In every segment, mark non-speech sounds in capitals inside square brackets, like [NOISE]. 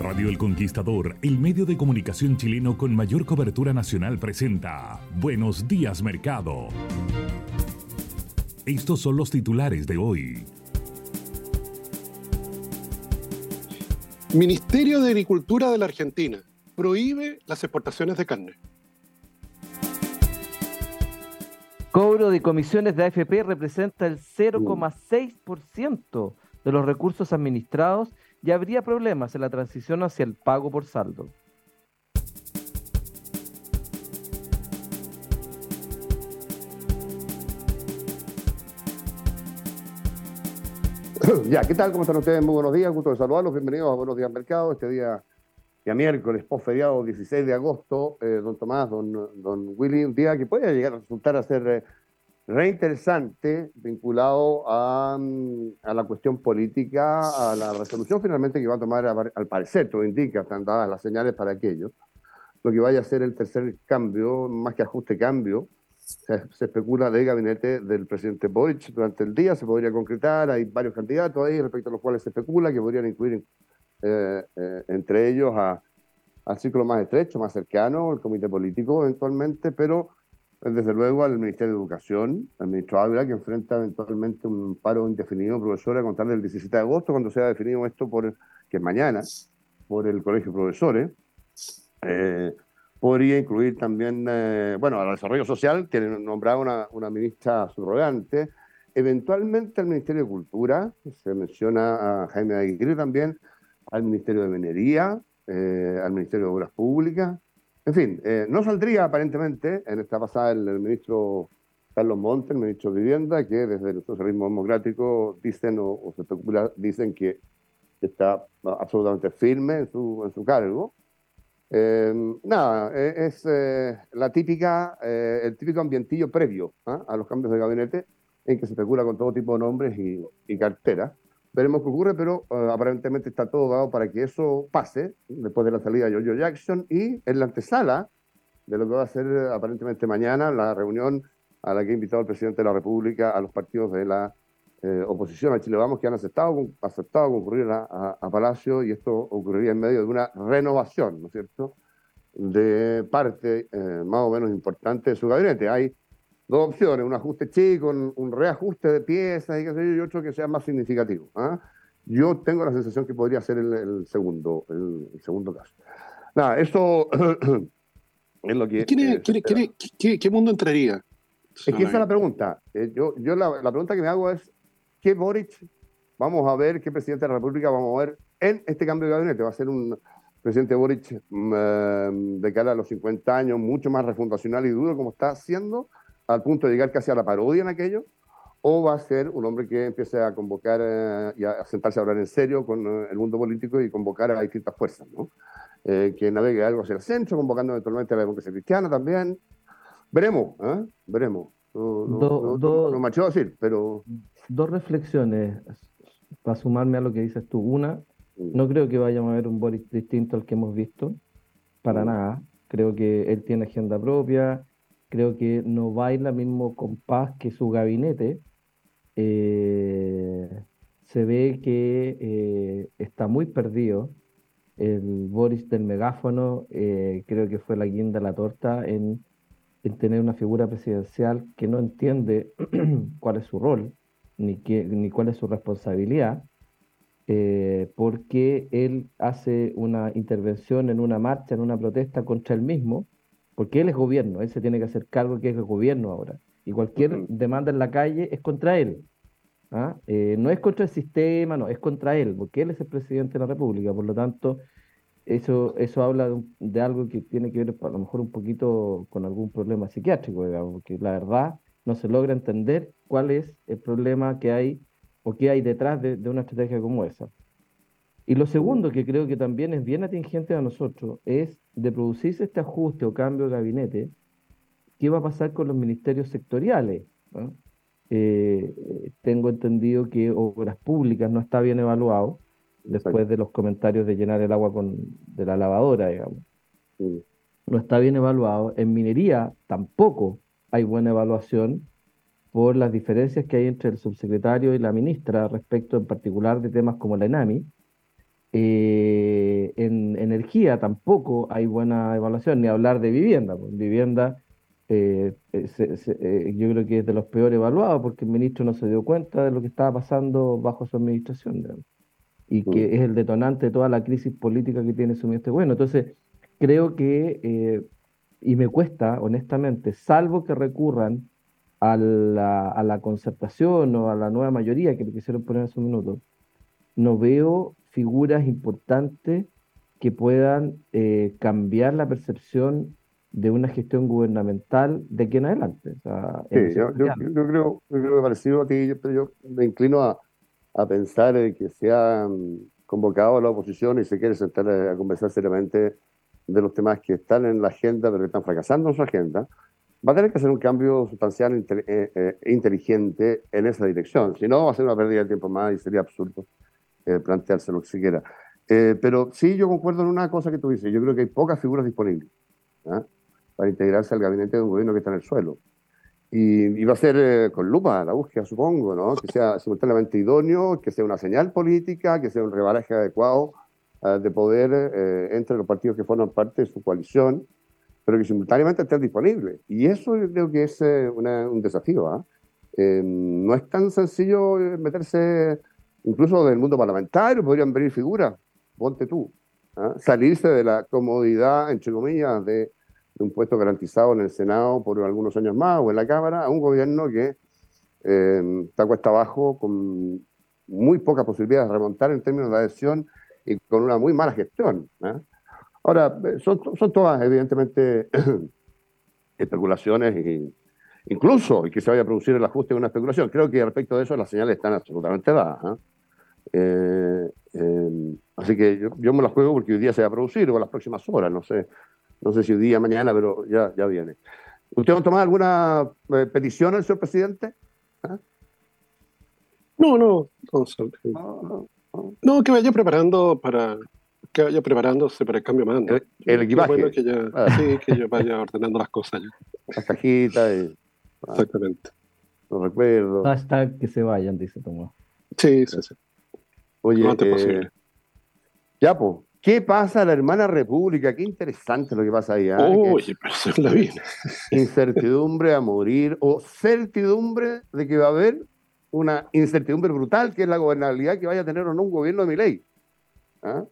Radio El Conquistador, el medio de comunicación chileno con mayor cobertura nacional, presenta Buenos días Mercado. Estos son los titulares de hoy. Ministerio de Agricultura de la Argentina prohíbe las exportaciones de carne. Cobro de comisiones de AFP representa el 0,6% de los recursos administrados y habría problemas en la transición hacia el pago por saldo. [COUGHS] Ya, ¿qué tal? ¿Cómo están ustedes? Muy buenos días, gusto de saludarlos. Bienvenidos a Buenos Días Mercado. Este día, día miércoles, post feriado 16 de agosto, eh, don Tomás, don, don Willy, un día que puede llegar a resultar a ser eh, re interesante vinculado a, mm, a, la cuestión política, a la resolución finalmente que va a tomar, al parecer, todo indica, están dadas las señales para aquello, lo que vaya a ser el tercer cambio, más que ajuste cambio, se, se especula del gabinete del presidente Boric durante el día, se podría concretar, hay varios candidatos ahí respecto a los cuales se especula que podrían incluir eh, eh, entre ellos a, al ciclo más estrecho, más cercano, el comité político eventualmente, pero desde luego al Ministerio de Educación, al ministro Ávila, que enfrenta eventualmente un paro indefinido profesor a contar del 17 de agosto, cuando sea definido esto, por que es mañana, por el Colegio de Profesores. Eh, podría incluir también, eh, bueno, al Desarrollo Social, que nombrado una, una ministra subrogante, eventualmente al Ministerio de Cultura, se menciona a Jaime Aguirre también, al Ministerio de Minería, eh, al Ministerio de Obras Públicas, en fin, eh, no saldría aparentemente en esta pasada el, ministro Carlos Montes, el ministro de Vivienda, que desde el socialismo democrático dicen o, se especula, dicen que está absolutamente firme en su, en su cargo. Eh, nada, es eh, la típica, eh, el típico ambientillo previo ¿eh? a los cambios de gabinete en que se especula con todo tipo de nombres y carteras. Veremos qué ocurre, pero uh, aparentemente está todo dado para que eso pase después de la salida de Jojo Jackson y en la antesala de lo que va a ser aparentemente mañana la reunión a la que ha invitado el presidente de la República a los partidos de la eh, oposición a Chile Vamos que han aceptado, aceptado concurrir a, a, a, Palacio y esto ocurriría en medio de una renovación, ¿no es cierto?, de parte eh, más o menos importante de su gabinete. Hay dos opciones, un ajuste chico, un, un reajuste de piezas y, qué sé yo, y otro que sea más significativo. ¿ah? Yo tengo la sensación que podría ser el, el segundo, el, el, segundo caso. Nada, esto [CLEARS THROAT] es lo que... ¿Quién es, eh, quién, qué, ¿Qué mundo entraría? Es que esa es la pregunta. Eh, yo, yo la, la, pregunta que me hago es, ¿qué Boric vamos a ver, qué presidente de la República vamos a ver en este cambio de gabinete? ¿Va a ser un presidente Boric eh, de cara a los 50 años mucho más refundacional y duro como está haciendo? Al punto de llegar casi a la parodia en aquello, o va a ser un hombre que empiece a convocar eh, y a sentarse a hablar en serio con eh, el mundo político y convocar a distintas fuerzas, ¿no? Eh, que navegue algo hacia el centro, convocando eventualmente a la democracia cristiana también. Veremos, ¿eh? veremos. No, no, do, no, do, no, me a decir, pero... Dos reflexiones para sumarme a lo que dices tú. Una, no creo que vayamos a ver un Boris distinto al que hemos visto, para nada. Creo que él tiene agenda propia, creo que no baila mismo compás que su gabinete. Eh, se ve que eh, está muy perdido. El Boris del megáfono eh, creo que fue la guinda la torta en en tener una figura presidencial que no entiende [CLEARS THROAT] cuál es su rol, ni, ni cuál es su responsabilidad, porque él hace una intervención en una marcha, en una protesta contra él mismo, porque él es gobierno, él se tiene que hacer cargo que es el gobierno ahora, y cualquier demanda en la calle es contra él. ¿ah? Eh, no es contra el sistema, no, es contra él, porque él es el presidente de la República, por lo tanto, eso, eso habla de, algo que tiene que ver a lo mejor un poquito con algún problema psiquiátrico, digamos, porque la verdad no se logra entender cuál es el problema que hay o qué hay detrás de, una estrategia como esa. Y lo segundo, que creo que también es bien atingente a nosotros, es de producirse este ajuste o cambio de gabinete, ¿qué va a pasar con los ministerios sectoriales? Eh, tengo entendido que obras públicas no está bien evaluado, después de los comentarios de llenar el agua con, de la lavadora, digamos. No está bien evaluado. En minería tampoco hay buena evaluación por las diferencias que hay entre el subsecretario y la ministra respecto en particular de temas como la ENAMI. Eh, en energía tampoco hay buena evaluación, ni hablar de vivienda. Pues, vivienda eh, eh, yo creo que es de los peores evaluados porque el ministro no se dio cuenta de lo que estaba pasando bajo su administración y que mm. es el detonante de toda la crisis política que tiene su ministro. Bueno, entonces creo que, y me cuesta honestamente, salvo que recurran a la, a la, concertación o a la nueva mayoría que le quisieron poner en su minuto, no veo figuras importantes que puedan eh, cambiar la percepción de una gestión gubernamental de aquí en adelante. sí, yo, yo, creo, yo creo que parecido a ti, pero yo me inclino a, a pensar que se ha convocado a la oposición y se quiere sentar a conversar seriamente de los temas que están en la agenda, pero que están fracasando en su agenda, va a tener que hacer un cambio sustancial e inteligente en esa dirección. Si no, va a ser una pérdida de tiempo más y sería absurdo eh, planteárselo siquiera. Eh, pero sí, yo concuerdo en una cosa que tú dices. Yo creo que hay pocas figuras disponibles ¿ah? para integrarse al gabinete de un gobierno que está en el suelo. Y, va a ser con lupa la búsqueda, supongo, ¿no? Que sea simultáneamente idóneo, que sea una señal política, que sea un rebaraje adecuado de poder entre los partidos que forman parte de su coalición pero que simultáneamente estén disponibles. Y eso yo creo que es eh, un desafío. ¿ah? Eh, no es tan sencillo eh, meterse, incluso del mundo parlamentario, podrían venir figuras, ponte tú, ¿ah? salirse de la comodidad, entre comillas, de, un puesto garantizado en el Senado por algunos años más o en la Cámara, a un gobierno que está cuesta abajo, con muy pocas posibilidades de remontar en términos de adhesión y con una muy mala gestión. ¿ah? Ahora, son, son todas evidentemente [CLEARS THROAT] especulaciones e incluso y que se vaya a producir el ajuste de una especulación. Creo que respecto de eso las señales están absolutamente dadas. ¿ah? Eh, eh, así que yo, me las juego porque hoy día se va a producir o en las próximas horas, no sé, no sé si hoy día, mañana, pero ya, ya viene. ¿Usted va a tomar alguna eh, petición al señor presidente? ¿Ah? No, no, no, no, que vaya preparando para, que vaya preparándose para el cambio de mando. El, equipaje. que ya, ah. Sí, que yo vaya ordenando las cosas. Ya. Las cajitas. Y, Exactamente. Los recuerdos. Hasta que se vayan, dice Tomás. Sí, sí, sí. Oye, eh, ya, pues. ¿Qué pasa a la hermana República? Qué interesante lo que pasa ahí. ¿eh? Oye, pero la vida. Incertidumbre a morir o certidumbre de que va a haber una incertidumbre brutal que es la gobernabilidad que vaya a tener o no un gobierno de mi ley. ¿Ah?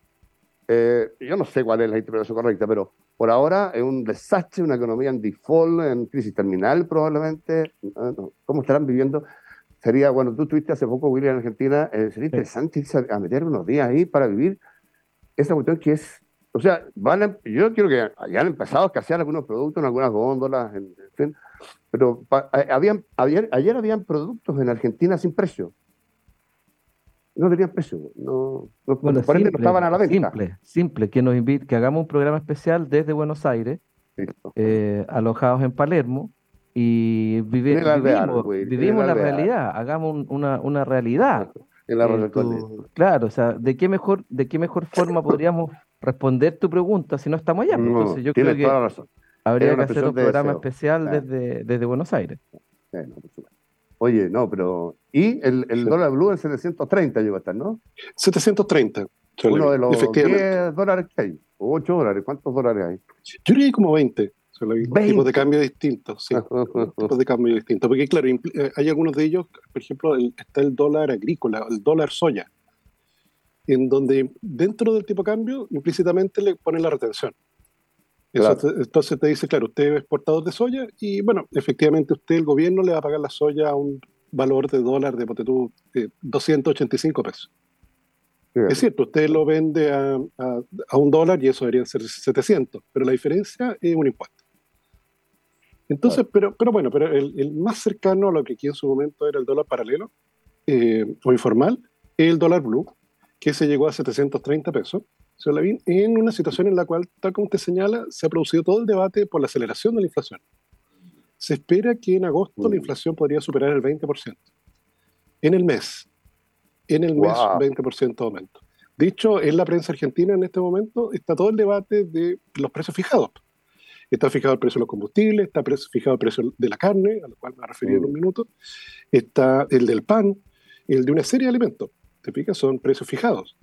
Eh, yo no sé cuál es la interpretación correcta, pero por ahora es un desastre, una economía en default, en crisis terminal probablemente. ¿Cómo estarán viviendo? Sería, bueno, tú estuviste hace poco, William, en Argentina, eh, sería interesante irse a, meter unos días ahí para vivir esa cuestión que es, o sea, van yo quiero que hayan empezado a escasear algunos productos en algunas góndolas, en, fin, pero eh, habían, ayer, ayer habían productos en Argentina sin precio no tenían precio, no, no, bueno, simple, no estaban a la venta. Simple, simple, que nos invite, que hagamos un programa especial desde Buenos Aires, eh, alojados en Palermo, y vivir, vivimos, vivimos la, realidad, hagamos una, una realidad. Eh, claro, o sea, ¿de qué mejor, de qué mejor forma podríamos responder tu pregunta si no estamos allá? Pues, entonces yo creo que habría que hacer un programa especial desde, desde Buenos Aires. Bueno, por supuesto. Oye, no, pero. ¿Y el, el dólar blue en 730 llegó a estar, no? 730. Uno de los 10 dólares que hay, o 8 dólares, ¿cuántos dólares hay? Yo diría como 20. tipos de cambio distintos, sí. [LAUGHS] tipos de cambio distintos. Porque, claro, eh, hay algunos de ellos, por ejemplo, está el dólar agrícola, el dólar soya, en donde dentro del tipo de cambio implícitamente le ponen la retención. Entonces te dice, claro, usted es exportador de soya y, bueno, efectivamente usted, el gobierno, le va a pagar la soya a un valor de dólar de, tú, 285 pesos. Es cierto, usted lo vende a, a, un dólar y eso debería ser 700, pero la diferencia es un impuesto. Entonces, pero, pero bueno, pero el, más cercano a lo que aquí en su momento era el dólar paralelo eh, o informal el dólar blue, que se llegó a 730 pesos, en una situación en la cual, tal como usted señala, se ha producido todo el debate por la aceleración de la inflación. Se espera que en agosto la mm. inflación podría superar el 20%. En el mes. En el mes, 20% de aumento. De hecho, en la prensa argentina en este momento está todo el debate de los precios fijados. Está fijado el precio de los combustibles, está fijado el precio de la carne, a lo cual me voy a referir en un mm. minuto, está el del pan, el de una serie de alimentos. ¿Te fijas? Son precios fijados.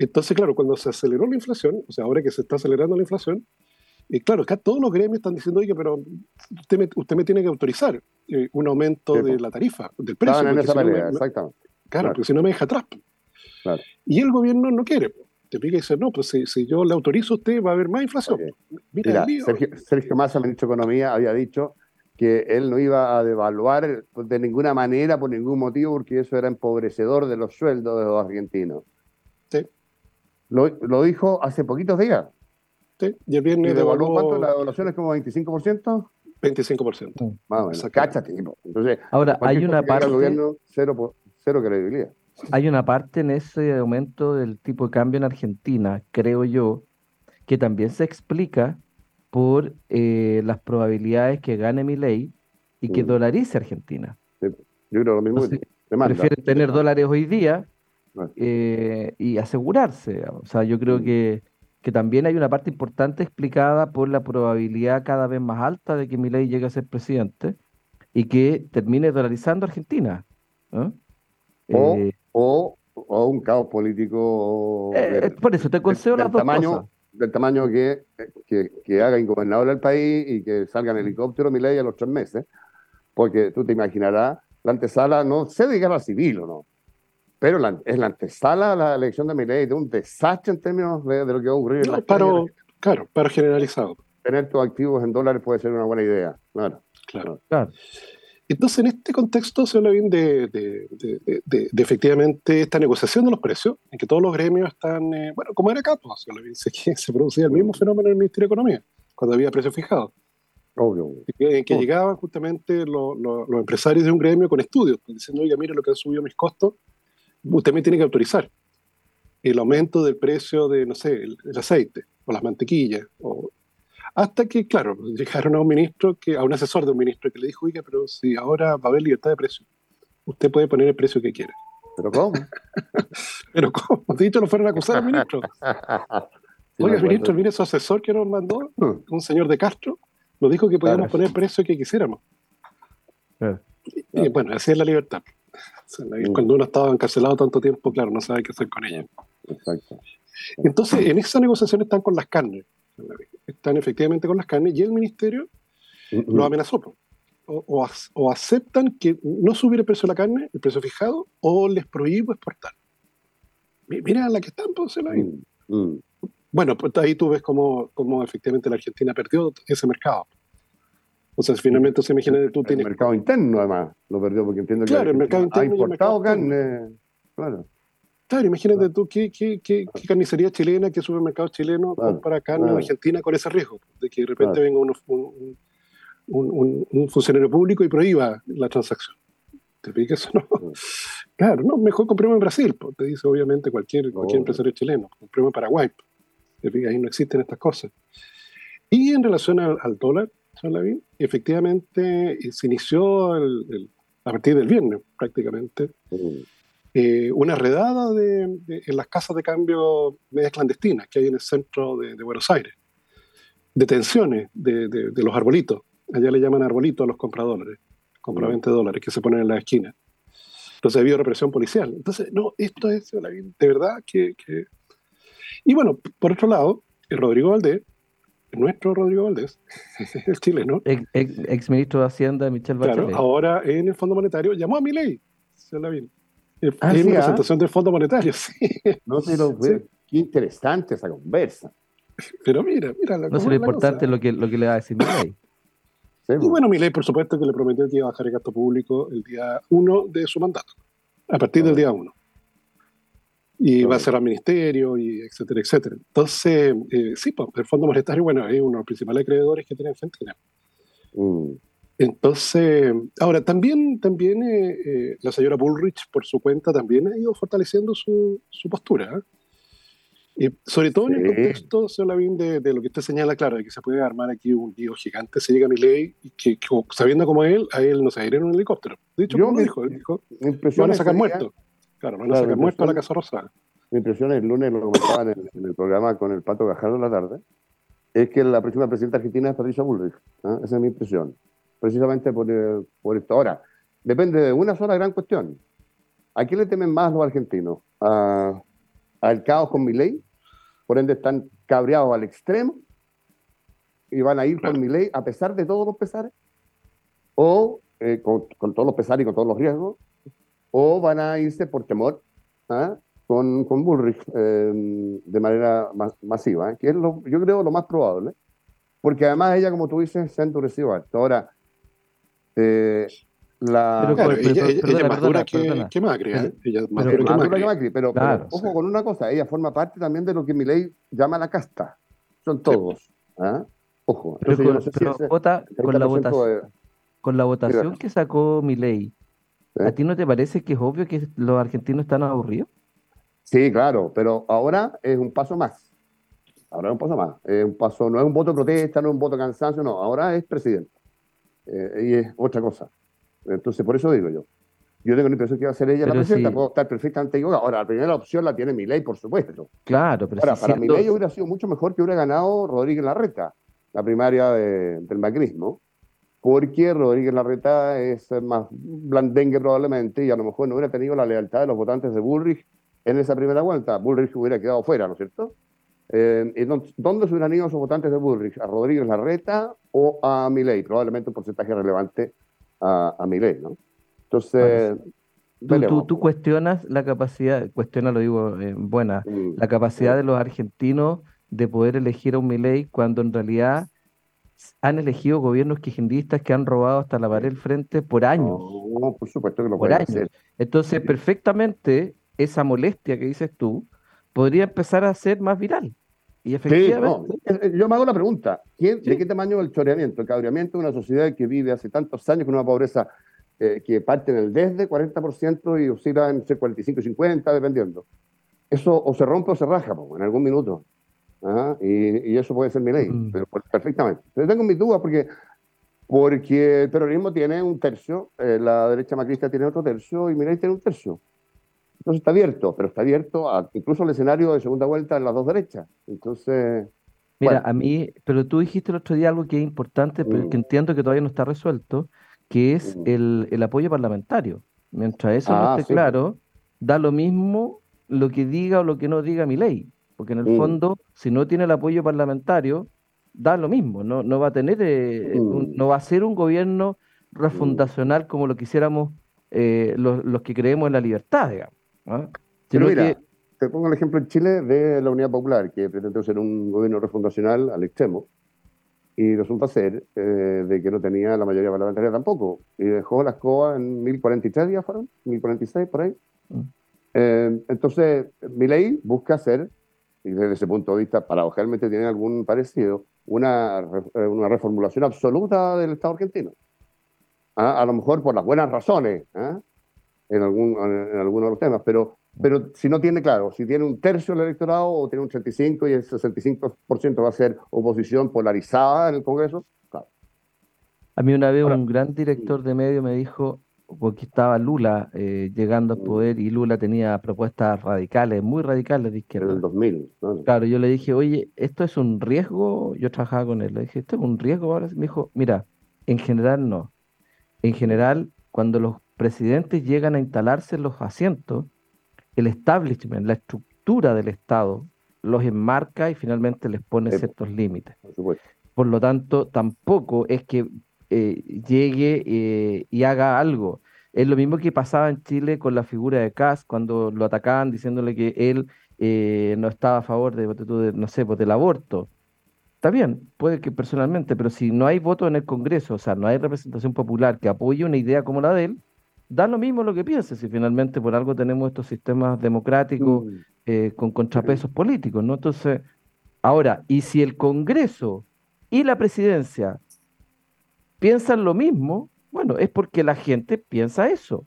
Entonces, claro, cuando se aceleró la inflación, o sea, ahora que se está acelerando la inflación, y claro, acá todos los gremios están diciendo, oye, pero usted me, usted me tiene que autorizar eh, un aumento de la tarifa, del precio. en esa pelea, exactamente. Claro, porque si no me deja atrás. Claro. Y el gobierno no quiere te pica y dice, no, pues si, yo le autorizo a usted va a haber más inflación. Mira, Sergio, Sergio, Massa, ministro de Economía, había dicho que él no iba a devaluar de ninguna manera, por ningún motivo, porque eso era empobrecedor de los sueldos de los argentinos. Lo, lo dijo hace poquitos días. Sí, y el viernes devaluó... ¿Cuánto? ¿La devaluación es como 25%? 25%. Más o Cáchate. Entonces, Ahora, hay una parte... gobierno, cero, cero credibilidad. Hay una parte en ese aumento del tipo de cambio en Argentina, creo yo, que también se explica por eh, las probabilidades que gane mi ley y que mm. dolarice Argentina. yo creo lo mismo. prefieren tener dólares hoy día eh, y asegurarse. O sea, yo creo mm. que, que, también hay una parte importante explicada por la probabilidad cada vez más alta de que mi ley llegue a ser presidente y que termine dolarizando Argentina. ¿no? O, eh, o, un caos político. Eh, por eso te concedo las dos tamaño, cosas. Del tamaño que, que, que, haga ingobernable el país y que salga en helicóptero mi ley a los tres meses. Porque tú te imaginarás, la antesala, no sé de guerra civil o no, pero es la antesala a la elección de mi ley de un desastre en términos de, lo que va a ocurrir en la pero, Claro, pero generalizado. Tener tus activos en dólares puede ser una buena idea, claro. Claro. claro. Entonces, en este contexto se habla bien de, de, efectivamente esta negociación de los precios, en que todos los gremios están, eh, bueno, como era pues, se, bien, se, [LAUGHS] se, producía el mismo fenómeno en el Ministerio de Economía, cuando había precios fijados. Obvio. En que, llegaban justamente los empresarios de un gremio con estudios, diciendo, oiga, mire lo que han subido mis costos, usted me tiene que autorizar el aumento del precio de, no sé, el, el aceite, o las mantequillas, o hasta que, claro, llegaron a un ministro, que, a un asesor de un ministro que le dijo, oiga, pero si ahora va a haber libertad de precio, usted puede poner el precio que quiera. ¿Pero cómo? [LAUGHS] ¿Pero cómo? De hecho, lo fueron a acusar al ministro. [LAUGHS] Oiga, ministro, mire su asesor que nos mandó, hmm. un señor de Castro, nos dijo que podíamos poner el precio que quisiéramos. Y, bueno, así es la libertad. [LAUGHS] Hmm. Cuando uno estaba encarcelado tanto tiempo, claro, no sabe qué hacer con ella. Exacto. Entonces, en esa negociación están con las carnes están efectivamente con las carnes y el ministerio lo amenazó. O, o, aceptan que no subir el precio de la carne, el precio fijado, o les prohíbo exportar. Mira la que están, pues, Bueno, pues ahí tú ves cómo, cómo, efectivamente la Argentina perdió ese mercado. O sea, finalmente se imagina que tú tienes... El mercado interno, además, lo perdió, porque entiendo que claro, el mercado interno ha importado carne. Claro. Claro, imagínate tú qué, qué, qué, carnicería chilena, qué supermercado chileno para carne en Argentina con ese riesgo, de que de repente venga un, un, un, funcionario público y prohíba la transacción. ¿Te fijas eso? No? [LAUGHS] Claro, no, mejor compremos en Brasil, te dice obviamente cualquier, cualquier empresario chileno, compremos en Paraguay. ¿Te fijas? Ahí no existen estas cosas. Y en relación al, dólar, efectivamente eh, se inició el, a partir del viernes prácticamente. Eh, una redada de, en las casas de cambio medias clandestinas que hay en el centro de, Buenos Aires. Detenciones de, de, los arbolitos. Allá le llaman arbolitos a los compradores, compraventa de dólares que se ponen en la esquina. Entonces ha habido represión policial. Entonces, no, esto es de verdad que, que... Y bueno, por otro lado, el Rodrigo Valdés nuestro Rodrigo Valdés, [LAUGHS] el chileno. Ex, ex, ministro de Hacienda, Michel Bachelet. Claro, ahora en el Fondo Monetario llamó a mi ley. Se la vi. Ah, en la presentación del Fondo Monetario, [LAUGHS] sí. No sé, lo, qué interesante esa conversa. Pero mira, mira. La, no sé lo importante lo que, lo que le va a decir mi ley. [COUGHS] y pues. bueno, mi ley, por supuesto, que le prometió que iba a bajar el gasto público el día 1 de su mandato, a partir del día 1 y va a cerrar ministerio, y etcétera, etcétera. Entonces, eh, sí, pues, el Fondo Monetario, bueno, es uno de los principales acreedores que tiene Argentina. Mm. Entonces, ahora, también, también eh, eh, la señora Bullrich, por su cuenta, también ha ido fortaleciendo su, su postura. sobre todo en el contexto, señor Lavín, de, de, lo que usted señala, claro, de que se puede armar aquí un lío gigante, se llega a mi ley, y que, sabiendo como él, a él no se a un helicóptero. De hecho, como dijo, él dijo, van a sacar muertos. Claro, van a sacar muerto a la Casa Rosada. Mi impresión, el lunes lo comentaban en, en, el programa con el Pato Gajardo en la tarde, es que la próxima presidenta argentina es Patricia Bullrich. ¿ah? Esa es mi impresión. Precisamente por, eh, por, esto. Ahora, depende de una sola gran cuestión. ¿A quién le temen más los argentinos? ¿Al caos con mi ley? Por ende, están cabreados al extremo y van a ir con mi ley a pesar de todos los pesares. O eh, con, con todos los pesares y con todos los riesgos o van a irse por temor ¿ah? con, con, Bullrich em, de manera masiva, ¿eh? que es lo, yo creo lo más probable, porque además ella, como tú dices, se ha endurecido alto. Ahora, eh, la... Pero, ella, es más dura que, que, Macri, ¿eh? ella es más dura que Macri. Que Macri pero, ojo con una cosa, ella forma parte también de lo que mi ley llama la casta, son todos. ¿ah? Ojo, Entonces, pero, no sé si vota con, la votación, con la votación que sacó mi ley ¿A ti no te parece que es obvio que los argentinos están aburridos? Sí, claro, pero ahora es un paso más. Ahora es un paso más. Es un paso, no es un voto de protesta, no es un voto de cansancio, no. Ahora es presidente. Eh, y es otra cosa. Entonces, por eso digo yo. Yo tengo la impresión que va a ser ella la presidenta, puedo estar perfectamente equivocado. Ahora, la primera opción la tiene mi ley, por supuesto. Claro, pero Ahora, para mi ley hubiera sido mucho mejor que hubiera ganado Rodríguez Larreta, la primaria del macrismo porque Rodríguez Larreta es más blandengue probablemente y a lo mejor no hubiera tenido la lealtad de los votantes de Bullrich en esa primera vuelta. Bullrich hubiera quedado fuera, ¿no es cierto? Eh, ¿Dónde se hubieran ido esos votantes de Bullrich? ¿A Rodríguez Larreta o a Milei? Probablemente un porcentaje relevante a, a Milei, ¿no? Entonces... Tú, cuestionas la capacidad, cuestiona, lo digo en buena, mm. la capacidad de los argentinos de poder elegir a un Milei cuando en realidad han elegido gobiernos kirchneristas que han robado hasta la pared del frente por años. No, por supuesto que lo pueden hacer. Entonces, perfectamente, esa molestia que dices tú podría empezar a ser más viral. Y efectivamente. yo me hago la pregunta: ¿quién, ¿de qué tamaño el choreamiento? El cabreamiento de una sociedad que vive hace tantos años con una pobreza eh, que parte en el desde 40% y oscila entre 45 y 50, dependiendo. Eso o se rompe o se raja en algún minuto. ¿Ah? y, eso puede ser mi ley, mm. pero pues, perfectamente. Yo tengo mis dudas porque, porque el peronismo tiene un tercio, eh, la derecha macrista tiene otro tercio y mi ley tiene un tercio. Entonces está abierto, pero está abierto a, incluso al escenario de segunda vuelta en las dos derechas. Entonces. Mira, a mí, pero tú dijiste el otro día algo que es importante, pero que mm. entiendo que todavía no está resuelto, que es mm. el, el, apoyo parlamentario. Mientras eso no ah, esté claro, da lo mismo lo que diga o lo que no diga mi ley porque en el fondo, si no tiene el apoyo parlamentario, da lo mismo, no, no va a tener, eh, no va a ser un gobierno refundacional como lo quisiéramos eh, los, los, que creemos en la libertad, digamos. ¿ah? Pero mira, te pongo el ejemplo en Chile de la Unidad Popular, que pretende ser un gobierno refundacional al extremo, y resulta ser eh, de que no tenía la mayoría parlamentaria tampoco, y dejó la escoba en 1043 días, fueron, 1046 por ahí. Mm. entonces, mi ley busca ser y desde ese punto de vista, paradojalmente tiene algún parecido, una, eh, una reformulación absoluta del Estado argentino. ¿Ah? A lo mejor por las buenas razones, ¿ah? en, algún, en algunos de los temas, pero, pero si no tiene claro, si tiene un tercio del electorado o tiene un 35 y el 65% va a ser oposición polarizada en el Congreso, claro. A mí una vez un gran director de medio me dijo, porque estaba Lula eh, llegando al poder y Lula tenía propuestas radicales, muy radicales de izquierda. En el 2000. Claro, yo le dije, oye, ¿esto es un riesgo? Yo trabajaba con él, le dije, ¿esto es un riesgo ahora? Me dijo, mira, en general no. En general, cuando los presidentes llegan a instalarse en los asientos, el establishment, la estructura del Estado, los enmarca y finalmente les pone ciertos límites. Por, lo tanto, tampoco es que eh, llegue eh, y haga algo. Es lo mismo que pasaba en Chile con la figura de Kass cuando lo atacaban diciéndole que él eh, no estaba a favor de, no sé, pues del aborto. Está bien, puede que personalmente, pero si no hay voto en el Congreso, o sea, no hay representación popular que apoye una idea como la de él, da lo mismo lo que piense, si finalmente por algo tenemos estos sistemas democráticos mm. eh, con contrapesos políticos, ¿no? Entonces, ahora, y si el Congreso y la presidencia piensan lo mismo, bueno, es porque la gente piensa eso.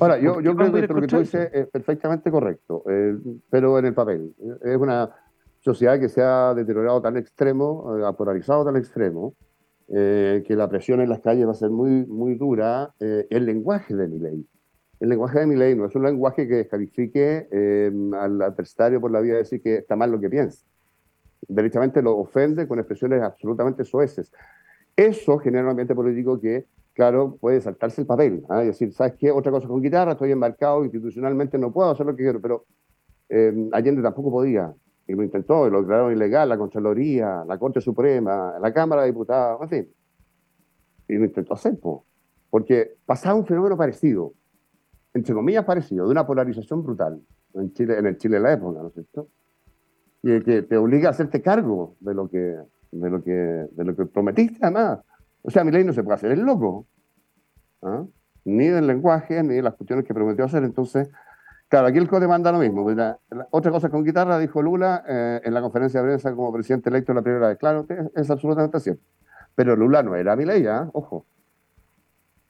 ahora, yo, yo creo que lo que tú dices es perfectamente correcto, eh, pero en el papel. Es una sociedad que se ha deteriorado tan extremo, eh, ha polarizado tan extremo, eh, que la presión en las calles va a ser muy, muy dura, eh, el lenguaje de mi ley. El lenguaje de mi ley no es un lenguaje que descalifique eh, al adversario por la vía de decir que está mal lo que piensa. Derechamente lo ofende con expresiones absolutamente soeces. Eso genera un ambiente político que, claro, puede saltarse el papel. ¿ah? Es decir, ¿sabes qué? Otra cosa con guitarra, estoy embarcado institucionalmente, no puedo hacer lo que quiero, pero Allende tampoco podía y lo intentó, y lo declararon ilegal, la Contraloría, la Corte Suprema, la Cámara de Diputados, en fin. Y lo intentó hacer, porque pasaba un fenómeno parecido, entre comillas parecido, de una polarización brutal en Chile, en el Chile de la época, ¿no es cierto? Y que te obliga a hacerte cargo de lo que, de lo que, de lo que prometiste, además. O sea, mi ley no se puede hacer el loco, ¿ah? ni del lenguaje, ni de las cuestiones que prometió hacer. Entonces, Claro, aquí el CODE manda lo mismo. otra cosa con guitarra, dijo Lula eh, en la conferencia de prensa como presidente electo la primera vez. Claro, es, absolutamente cierto. Pero Lula no era mi ley, ¿ah? ojo.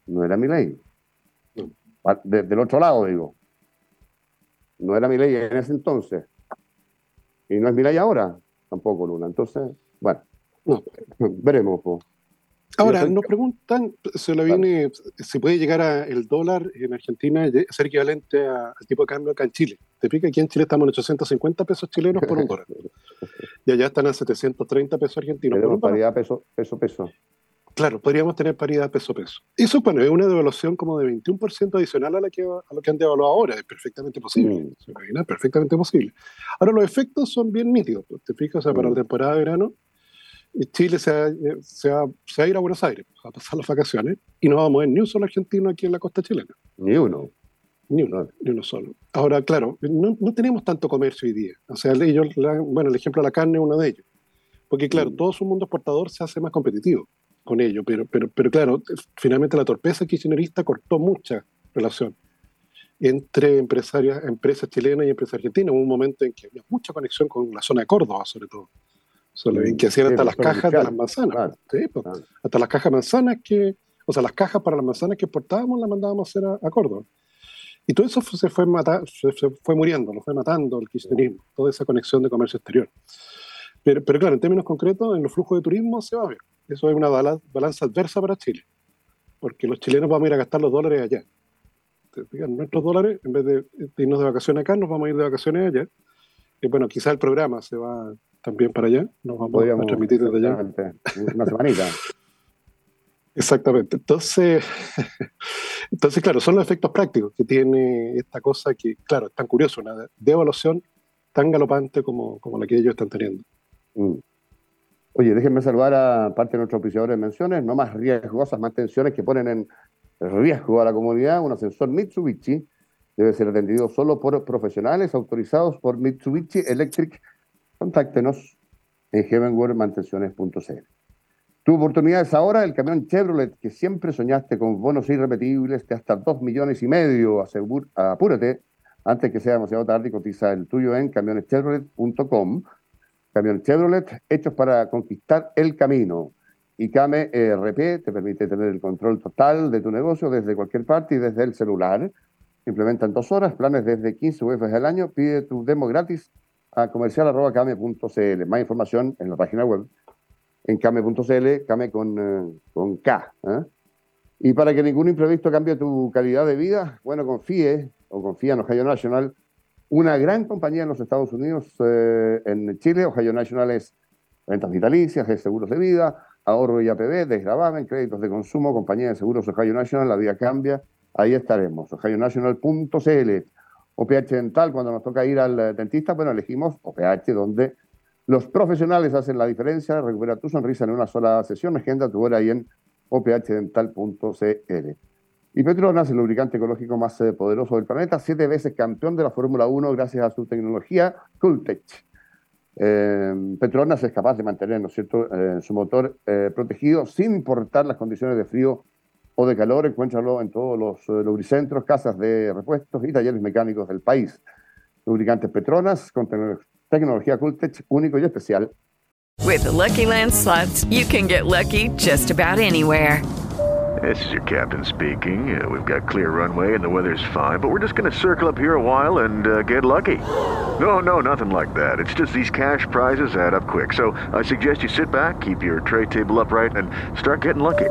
No era mi ley. del otro lado, digo. No era mi ley en ese entonces. Y no es mi ley ahora, tampoco Lula. Entonces, bueno, veremos. pues. Ahora, nos preguntan, se le viene, si puede llegar a el dólar en Argentina ser equivalente al tipo de cambio acá en Chile. Te explica aquí en Chile estamos en 850 pesos chilenos por un dólar. [LAUGHS] y allá están a 730 pesos argentinos. Pero paridad peso, peso, peso. Claro, podríamos tener paridad peso-peso. Eso, bueno, es una devaluación como de 21% adicional a, la que, a lo que han devaluado ahora. Es perfectamente posible. Mm. perfectamente posible. Ahora, los efectos son bien nítidos. ¿Te fijas? O sea, para la mm. temporada de verano, Chile se va, se, va, a ir a Buenos Aires a pasar las vacaciones y no vamos a ver ni un solo argentino aquí en la costa chilena. Ni uno. Ni uno, ni uno solo. Ahora, claro, no, no, tenemos tanto comercio hoy día. O sea, ellos, bueno, el ejemplo de la carne es uno de ellos. Porque, claro, mm. todo su mundo exportador se hace más competitivo con ello. Pero, pero, pero claro, finalmente la torpeza kirchnerista cortó mucha relación entre empresarias, empresas chilenas y empresas argentinas. Hubo un momento en que había mucha conexión con la zona de Córdoba, sobre todo que hacían hasta las cajas de las manzanas. Hasta las cajas manzanas que, o sea, las cajas para las manzanas que exportábamos las mandábamos a hacer a, Córdoba. Y todo eso se fue, matar, se, fue muriendo, lo fue matando el kirchnerismo, toda esa conexión de comercio exterior. Pero, pero, claro, en términos concretos, en los flujos de turismo se va a ver. Eso es una balanza adversa para Chile, porque los chilenos vamos a ir a gastar los dólares allá. Nuestros dólares, en vez de irnos de vacaciones acá, nos vamos a ir de vacaciones allá. Y bueno, quizá el programa se va también para allá. Nos vamos a transmitir desde allá. Una semanita. [LAUGHS] Exactamente. Entonces, [LAUGHS] entonces, claro, son los efectos prácticos que tiene esta cosa que, claro, es tan curioso, una devaluación tan galopante como, como la que ellos están teniendo. Mm. Oye, déjenme salvar a parte de nuestros oficiadores de menciones, no más riesgosas, más tensiones que ponen en riesgo a la comunidad. Un ascensor Mitsubishi debe ser atendido solo por profesionales autorizados por Mitsubishi Electric Contáctenos en heavenworldmantenciones.cl. Tu oportunidad es ahora el camión Chevrolet que siempre soñaste con bonos irrepetibles de hasta 2 millones y medio. apúrate antes que sea demasiado tarde y cotiza el tuyo en camioneschevrolet.com. Camiones Chevrolet hechos para conquistar el camino. Y Came ERP te permite tener el control total de tu negocio desde cualquier parte y desde el celular. Implementa en dos horas, planes desde 15 UF al año. Pide tu demo gratis a comercial.came.cl. Más información en la página web, en came.cl, came con, eh, con K. ¿eh? Y para que ningún imprevisto cambie tu calidad de vida, bueno, confíe o confía en Ohio National, una gran compañía en los Estados Unidos, eh, en Chile. Ohio National es ventas vitalicias, es seguros de vida, ahorro y APB, desgravamen, créditos de consumo, compañía de seguros Ohio National, la vida cambia. Ahí estaremos, ohionational.cl. OPH dental, cuando nos toca ir al eh, dentista, bueno, elegimos OPH, donde los profesionales hacen la diferencia. Recupera tu sonrisa en una sola sesión. Agenda tu hora ahí en ophdental.cl. Y Petronas, el lubricante ecológico más eh, poderoso del planeta, siete veces campeón de la Fórmula 1 gracias a su tecnología Cooltech. Eh, Petronas es capaz de mantener ¿no es cierto? Eh, su motor protegido sin importar las condiciones de frío o de calor. Encuéntralo en todos los lubricentros, casas de repuestos y talleres mecánicos del país. Lubricantes Petronas con tecnología Cooltech único y especial. With Lucky Land slots, you can get lucky just about anywhere. This is your captain speaking. Uh, we've got clear runway and the weather's fine, but we're just going to circle up here a while and uh, get lucky. No, no, nothing like that. It's just these cash prizes add up quick. So I suggest you sit back, keep your tray table upright, and start getting lucky.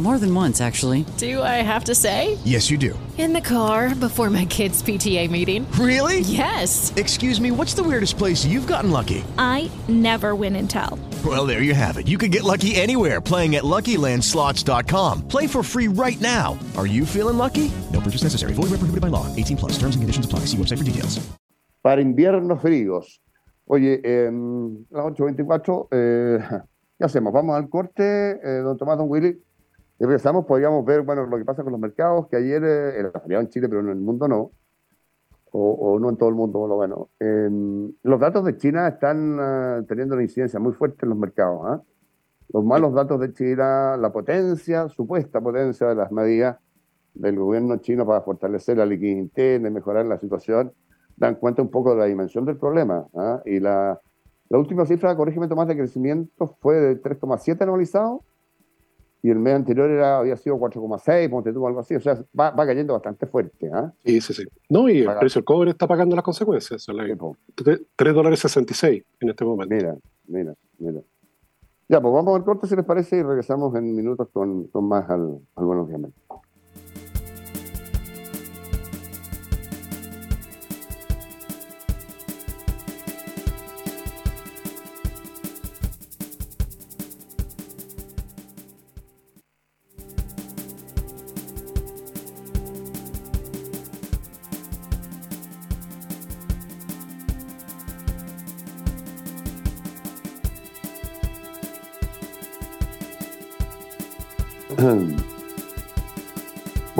More than once, actually. Do I have to say? Yes, you do. In the car before my kids' PTA meeting. Really? Yes. Excuse me, what's the weirdest place you've gotten lucky? I never win and tell. Well, there you have it. You can get lucky anywhere playing at LuckyLandSlots.com. Play for free right now. Are you feeling lucky? No purchase necessary. Void where prohibited by law. 18 plus. Terms and conditions apply. See website for details. Para inviernos fríos. Oye, eh, [LAUGHS] las 8.24, eh, ¿qué hacemos? ¿Vamos al corte, eh, don Tomás, don Willy? Y regresamos, podríamos ver, bueno, lo que pasa con los mercados, que ayer eh, era en Chile, pero en el mundo no, o, no en todo el mundo, lo bueno. los datos de China están uh, teniendo una incidencia muy fuerte en los mercados. ¿ah? Los malos datos de China, la potencia, supuesta potencia de las medidas del gobierno chino para fortalecer la liquidez interna y mejorar la situación, dan cuenta un poco de la dimensión del problema. ¿ah? Y la, la última cifra, corrígeme Tomás, de crecimiento fue de 3,7 anualizado y el mes anterior era, había sido 4,6, ponte tú, algo así. O sea, va, va cayendo bastante fuerte. ¿ah? Sí, sí, sí. No, y el precio del cobre está pagando las consecuencias. 3 dólares 66 en este momento. Mira, mira, mira. Ya, pues vamos al corte si les parece y regresamos en minutos con, con más al, al Buenos Días.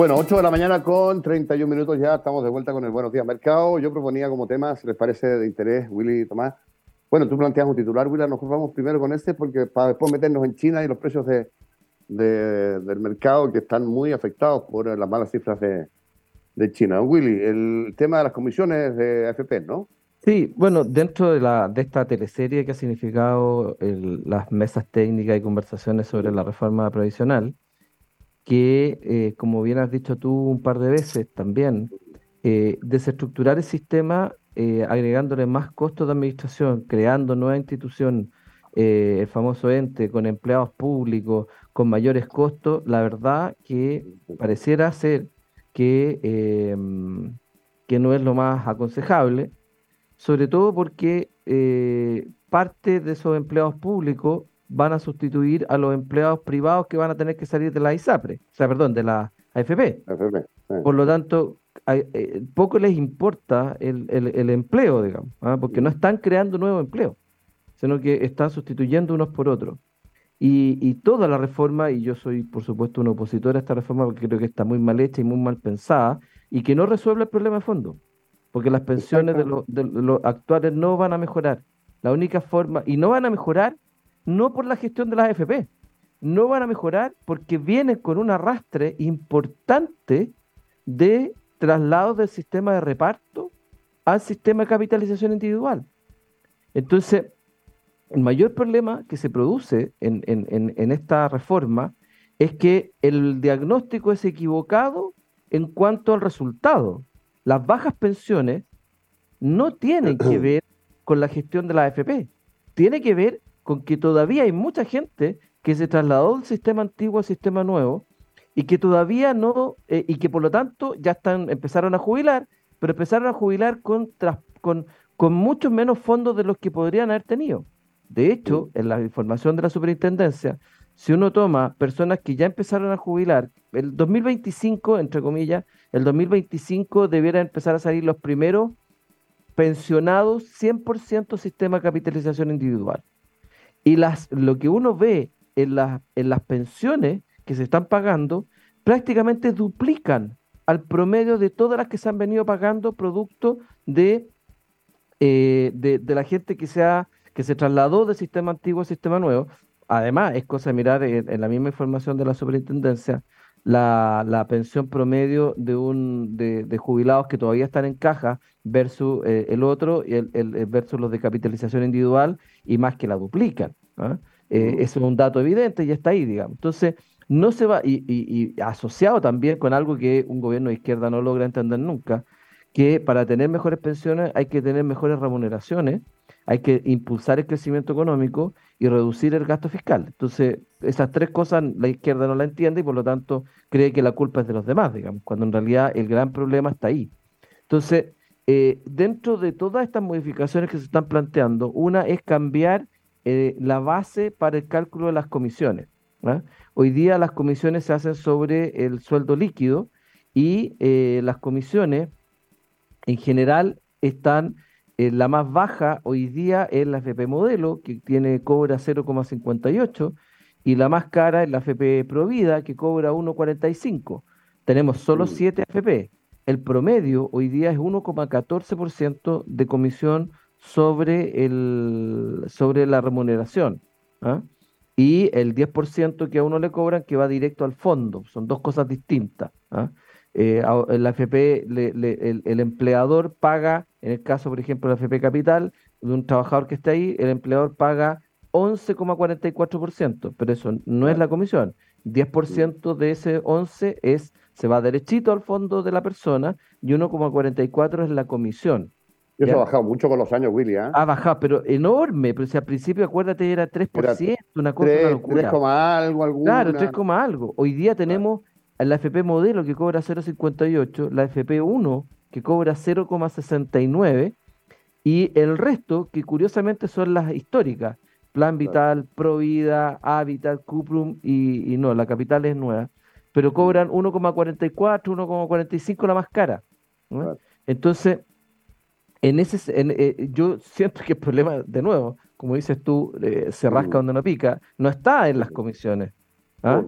Bueno, 8 de la mañana con 31 minutos ya, estamos de vuelta con el Buenos Días Mercado. Yo proponía como tema, si les parece de interés, Willy y Tomás. Bueno, tú planteas un titular, Willy, nos vamos primero con este porque para después meternos en China y los precios de, del mercado que están muy afectados por las malas cifras de, de China. Willy, el tema de las comisiones de AFP, ¿no? Sí, bueno, dentro de, la, de esta teleserie que ha significado las mesas técnicas y conversaciones sobre la reforma previsional, que, eh, como bien has dicho tú un par de veces también, eh, desestructurar el sistema eh, agregándole más costos de administración, creando nueva institución, el famoso ente con empleados públicos, con mayores costos, la verdad que pareciera ser que, em, que no es lo más aconsejable, sobre todo porque parte de esos empleados públicos van a sustituir a los empleados privados que van a tener que salir de la ISAPRE, o sea, perdón, de la AFP. Por lo tanto, eh, poco les importa el, el, empleo, digamos, ¿ah? porque no están creando nuevo empleo, sino que están sustituyendo unos por otros. Y, y, toda la reforma, y yo soy por supuesto un opositor a esta reforma porque creo que está muy mal hecha y muy mal pensada, y que no resuelve el problema de fondo, porque las pensiones de, de los actuales no van a mejorar. La única forma, y no van a mejorar no por la gestión de las AFP. No van a mejorar porque vienen con un arrastre importante de traslado del sistema de reparto al sistema de capitalización individual. Entonces, el mayor problema que se produce en, en, esta reforma es que el diagnóstico es equivocado en cuanto al resultado. Las bajas pensiones no tienen que [CLEARS THROAT] ver con la gestión de la AFP, tiene que ver con que todavía hay mucha gente que se trasladó del sistema antiguo al sistema nuevo y que todavía no, eh, y que por lo tanto ya están, empezaron a jubilar, pero empezaron a jubilar con, con, con muchos menos fondos de los que podrían haber tenido. De hecho, en la información de la superintendencia, si uno toma personas que ya empezaron a jubilar, el 2025, entre comillas, el 2025 debiera empezar a salir los primeros pensionados 100% sistema de capitalización individual. Y las, lo que uno ve en, en las pensiones que se están pagando prácticamente duplican al promedio de todas las que se han venido pagando producto de, eh, de, la gente que se, que se trasladó del sistema antiguo al sistema nuevo. Además, es cosa de mirar en, la misma información de la superintendencia la, la pensión promedio de, un, de, jubilados que todavía están en caja versus eh, el otro, el, el, versus los de capitalización individual, y más que la duplican. ¿ah? Eh, eso es un dato evidente y está ahí, digamos. Entonces, no se va, y, asociado también con algo que un gobierno de izquierda no logra entender nunca, que para tener mejores pensiones hay que tener mejores remuneraciones, hay que impulsar el crecimiento económico y reducir el gasto fiscal. Entonces, esas tres cosas la izquierda no la entiende y por lo tanto cree que la culpa es de los demás, digamos, cuando en realidad el gran problema está ahí. Entonces, eh, dentro de todas estas modificaciones que se están planteando, una es cambiar eh, la base para el cálculo de las comisiones. ¿ah? Hoy día las comisiones se hacen sobre el sueldo líquido y eh, las comisiones en general están, en la más baja hoy día es la FP Modelo, que tiene cobra 0,58, y la más cara es la FP Provida, que cobra 1,45. Tenemos solo 7 mm. FP. El promedio hoy día es 1,14% de comisión sobre, el, sobre la remuneración. ¿ah? Y el 10% que a uno le cobran que va directo al fondo. Son dos cosas distintas. ¿ah? Eh, la FP, el, empleador paga, en el caso, por ejemplo, de la FP Capital, de un trabajador que está ahí, el empleador paga 11,44%, pero eso no es la comisión. 10% de ese 11 es se va derechito al fondo de la persona y 1,44 es la comisión. Eso ha bajado mucho con los años, Willy. ¿eh? Ha bajado, pero enorme. Pero si al principio, acuérdate, era 3%, una cosa 3, una locura. 3, algo, alguna. Claro, 3, algo. Hoy día tenemos la FP modelo que cobra 0,58, la FP1 que cobra 0,69 y el resto que curiosamente son las históricas. Plan Vital, Provida, Habitat, Cuprum y, y no, la capital es nueva, pero cobran 1,44, 1,45 la más cara. Entonces, en ese, eh, yo siento que el problema, de nuevo, como dices tú, eh, se rasca donde no pica, no está en las comisiones. ¿ah?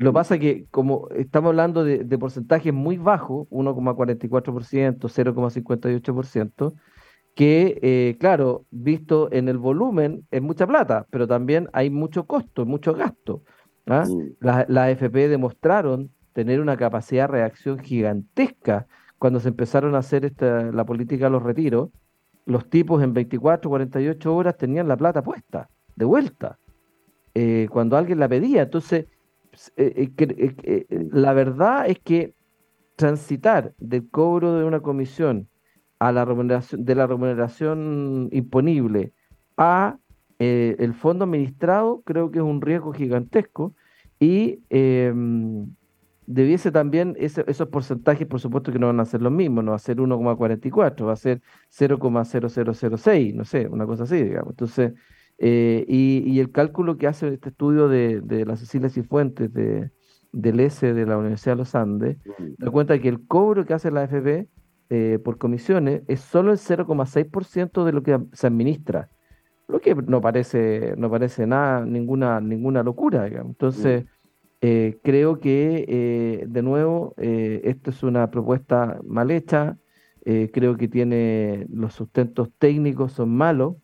Lo que pasa es que como estamos hablando de, porcentajes muy bajos, 1,44%, 0,58%, que, eh, claro, visto en el volumen es mucha plata, pero también hay mucho costo, mucho gasto. ¿ah? Las la AFP demostraron tener una capacidad de reacción gigantesca cuando se empezaron a hacer esta, la política de los retiros, los tipos en 24, 48 horas tenían la plata puesta, de vuelta, eh, cuando alguien la pedía. Entonces, eh, eh, la verdad es que transitar del cobro de una comisión a la remuneración, de la remuneración imponible a el fondo administrado, creo que es un riesgo gigantesco y em, debiese también, esos porcentajes por supuesto que no van a ser los mismos, no va a ser 1,44, va a ser 0,0006, no sé, una cosa así, digamos. Entonces, eh, y, el cálculo que hace este estudio de, de la Cecilia Cifuentes de, del S de la Universidad de los Andes, da cuenta que el cobro que hace la AFP eh, por comisiones es solo el 0,6% de lo que se administra, lo que no parece, no parece nada, ninguna, ninguna locura, digamos. Entonces, eh, creo que, eh, de nuevo, esto es una propuesta mal hecha, creo que tiene los sustentos técnicos son malos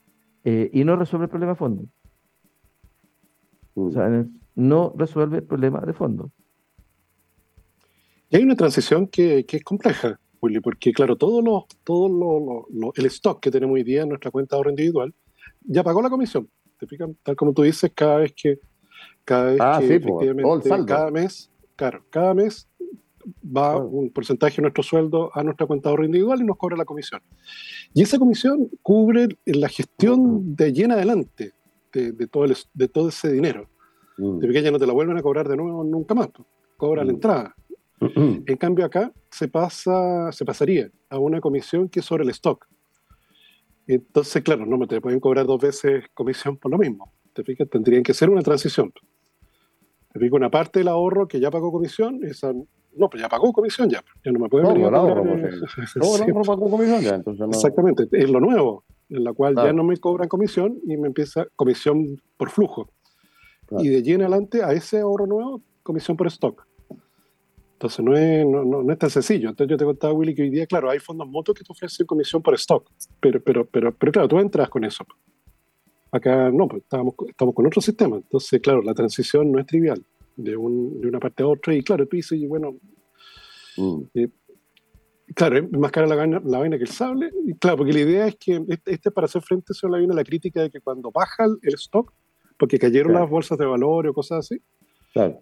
y no resuelve el problema de fondo. O sea, mm. no resuelve el problema de fondo. Y hay una transición que, es compleja, Willy, porque claro, todo, lo, todo el stock que tenemos hoy día en nuestra cuenta de ahorro individual ya pagó la comisión. ¿Te Tal como tú dices, cada vez que cada vez ah, que efectivamente, cada mes, claro, cada mes va un porcentaje de nuestro sueldo a nuestra cuenta de ahorro individual y nos cobra la comisión. Y esa comisión cubre la gestión de allí en adelante de, todo, de todo ese dinero. Mm. De pequeña no te la vuelven a cobrar de nuevo nunca más. cobra la entrada. en cambio acá se, pasa, se pasaría a una comisión que es sobre el stock. Entonces, claro, no me te pueden cobrar dos veces comisión por lo mismo. ¿Te fijas? Tendrían que ser una transición. Te fijas, una parte del ahorro que ya pagó comisión, esa, no, pues ya pagó comisión, ya, ya no me pueden venir a pagó comisión ya, entonces Exactamente, es lo nuevo, en la cual ya no me cobran comisión y me empieza comisión por flujo. Y de allí en adelante, a ese ahorro nuevo, comisión por stock. Entonces no es, no, no, es tan sencillo. Entonces yo te contaba, Willy, que hoy día, claro, hay fondos motos que te ofrecen comisión por stock, pero, pero, pero, pero claro, tú entras con eso. Acá no, pues estamos, estamos con otro sistema. Entonces, claro, la transición no es trivial de, un, de una parte a otra. Y claro, tú dices, bueno, mm. eh, claro, es más cara la, la vaina que el sable. Y claro, porque la idea es que este, este para hacer frente la vaina la crítica de que cuando baja el stock, porque cayeron las bolsas de valor o cosas así,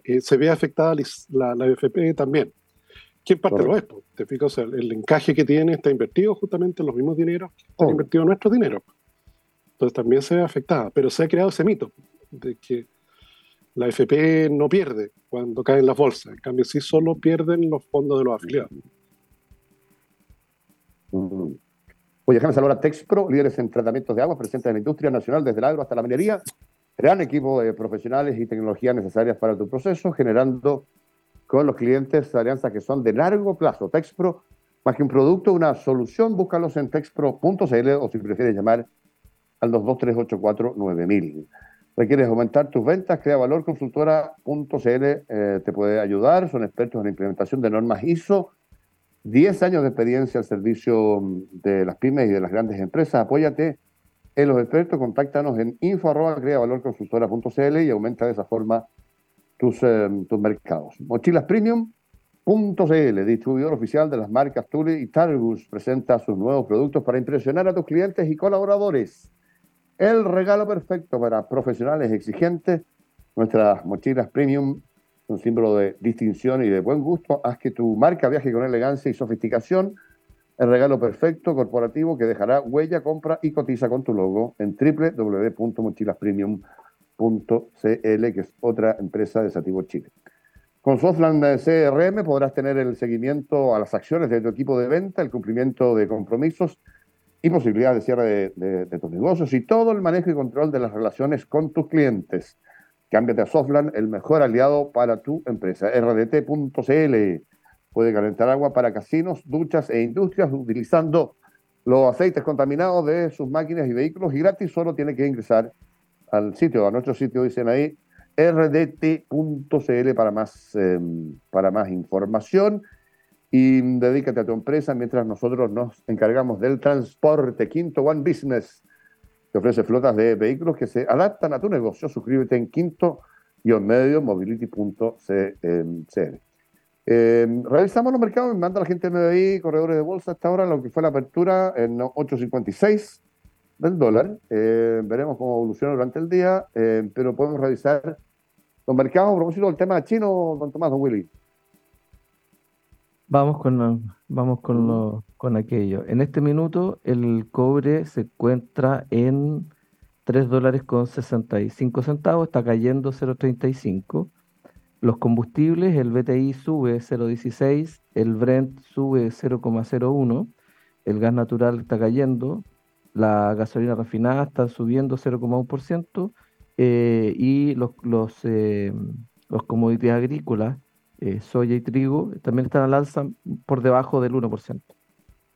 eh, se ve afectada la, la, FP también. ¿Quién parte lo es? ¿Te fijas? el, encaje que tiene está invertido justamente en los mismos dineros que están oh. invertidos nuestro dinero. Entonces también se ve afectada, pero se ha creado ese mito de que la FP no pierde cuando caen las bolsas, en cambio sí solo pierden los fondos de los afiliados. Mm. Oye, déjame saludar a Texpro, líderes en tratamientos de agua, presentes en la industria nacional, desde el agro hasta la minería. Gran equipo de profesionales y tecnologías necesarias para tu proceso, generando con los clientes alianzas que son de largo plazo. Texpro, más que un producto, una solución, búscalos en texpro.cl o si prefieres llamar al 223849000. ¿Requieres aumentar tus ventas? Crea Valor Consultora.cl eh, te puede ayudar. Son expertos en la implementación de normas ISO. 10 años de experiencia al servicio de las pymes y de las grandes empresas. Apóyate en los expertos. Contáctanos en info.creavalorconsultora.cl y aumenta de esa forma tus, eh, tus mercados. Mochilas Premium.cl, distribuidor oficial de las marcas Thule y Targus, presenta sus nuevos productos para impresionar a tus clientes y colaboradores. El regalo perfecto para profesionales exigentes. Nuestras mochilas premium, un símbolo de distinción y de buen gusto. Haz que tu marca viaje con elegancia y sofisticación. El regalo perfecto corporativo que dejará huella, compra y cotiza con tu logo en www.mochilaspremium.cl, que es otra empresa de Sativo Chile. Con Softland CRM podrás tener el seguimiento a las acciones de tu equipo de venta, el cumplimiento de compromisos y posibilidad de cierre de, tus negocios y todo el manejo y control de las relaciones con tus clientes. Cámbiate a Softland, el mejor aliado para tu empresa. rdt.cl puede calentar agua para casinos, duchas e industrias utilizando los aceites contaminados de sus máquinas y vehículos y gratis solo tiene que ingresar al sitio, a nuestro sitio dicen ahí rdt.cl para más, em, para más información y dedícate a tu empresa mientras nosotros nos encargamos del transporte. Quinto One Business te ofrece flotas de vehículos que se adaptan a tu negocio. Suscríbete en quinto-medio mobility.cl. Eh, revisamos los mercados, me manda la gente MBI, corredores de bolsa hasta ahora, lo que fue la apertura en 8.56 del dólar. Eh, veremos cómo evoluciona durante el día, eh, pero podemos revisar los mercados a propósito del tema chino, don Tomás, don Willy. Vamos con, vamos con, con aquello. En este minuto el cobre se encuentra en 3 dólares con 65 centavos, está cayendo 0.35. Los combustibles, el BTI sube 0.16, el Brent sube 0.01, el gas natural está cayendo, la gasolina refinada está subiendo 0.1% eh, y los, los, eh, los commodities agrícolas eh, soya y trigo también están al alza por debajo del 1%.